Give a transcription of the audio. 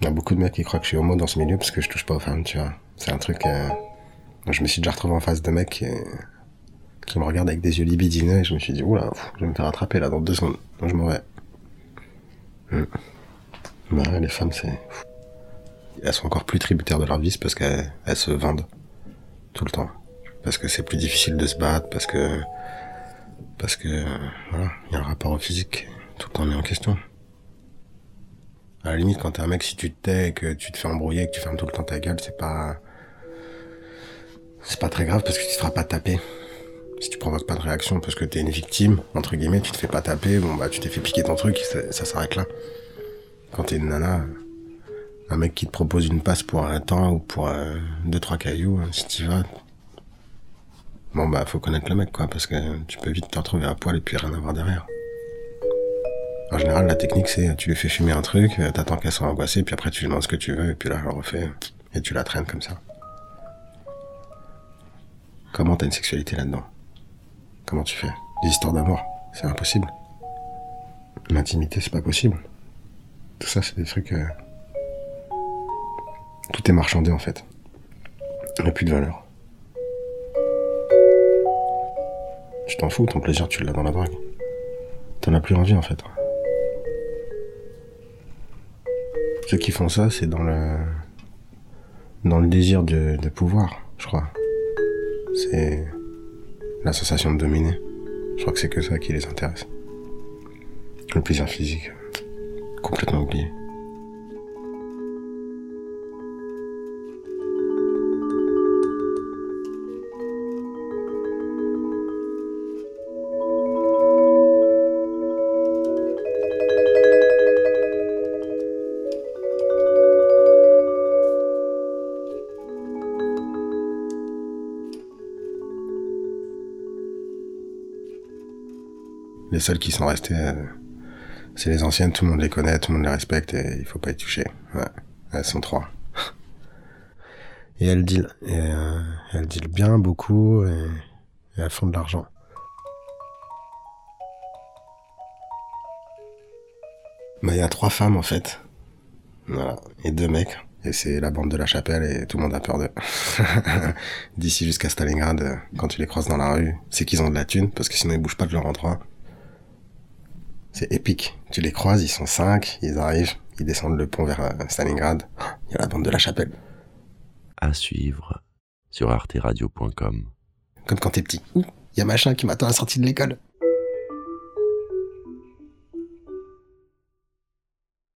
Il y a beaucoup de mecs qui croient que je suis homo dans ce milieu parce que je touche pas aux femmes, tu vois. C'est un truc. euh, Je me suis déjà retrouvé en face de mecs qui, qui me regardent avec des yeux libidineux et je me suis dit, oula, je vais me faire attraper là dans deux secondes. Donc je m'en vais. Hmm. Bah, les femmes, c'est. Elles sont encore plus tributaires de leur vice parce qu'elles elles se vendent tout le temps. Parce que c'est plus difficile de se battre, parce que. Parce que. euh, Voilà, il y a un rapport au physique tout le temps mis en question. À la limite, quand t'es un mec, si tu te tais, et que tu te fais embrouiller, que tu fermes tout le temps ta gueule, c'est pas. C'est pas très grave parce que tu te feras pas taper. Si tu provoques pas de réaction parce que t'es une victime, entre guillemets, tu te fais pas taper, bon bah tu t'es fait piquer ton truc, ça, ça s'arrête là. Quand t'es une nana, un mec qui te propose une passe pour un temps ou pour euh, deux trois cailloux, hein, si t'y vas, bon bah faut connaître le mec quoi, parce que tu peux vite te retrouver à poil et puis rien avoir derrière. En général, la technique, c'est tu lui fais fumer un truc, euh, t'attends qu'elle soit angoissée, puis après tu lui demandes ce que tu veux, et puis là, elle le refait, et tu la traînes comme ça. Comment t'as une sexualité là-dedans? Comment tu fais? Des histoires d'amour, c'est impossible. L'intimité, c'est pas possible. Tout ça, c'est des trucs... euh, Tout est marchandé, en fait. Il n'y a plus de valeur. Tu t'en fous, ton plaisir, tu l'as dans la drague. T'en as plus envie, en fait. Ceux qui font ça, c'est dans le dans le désir de, de pouvoir, je crois. C'est la sensation de dominer. Je crois que c'est que ça qui les intéresse. Le plaisir physique, complètement oublié. Les seuls qui sont restés, euh, c'est les anciennes, tout le monde les connaît, tout le monde les respecte et il faut pas y toucher. Elles sont trois. Et elles deal. Euh, bien, beaucoup, et, elles font de l'argent. Bah, il y a trois femmes en fait. Et deux mecs. Et c'est la bande de la chapelle et tout le monde a peur d'eux. D'ici jusqu'à Stalingrad, euh, quand tu les croises dans la rue, c'est qu'ils ont de la thune, parce que sinon ils bougent pas de leur endroit. C'est épique. Tu les croises, ils sont cinq, ils arrivent, ils descendent le pont vers euh, Stalingrad. Il y a la bande de la chapelle. À suivre sur arteradio.com. Comme quand t'es petit. Ouh, il y a machin qui m'attend à la sortie de l'école.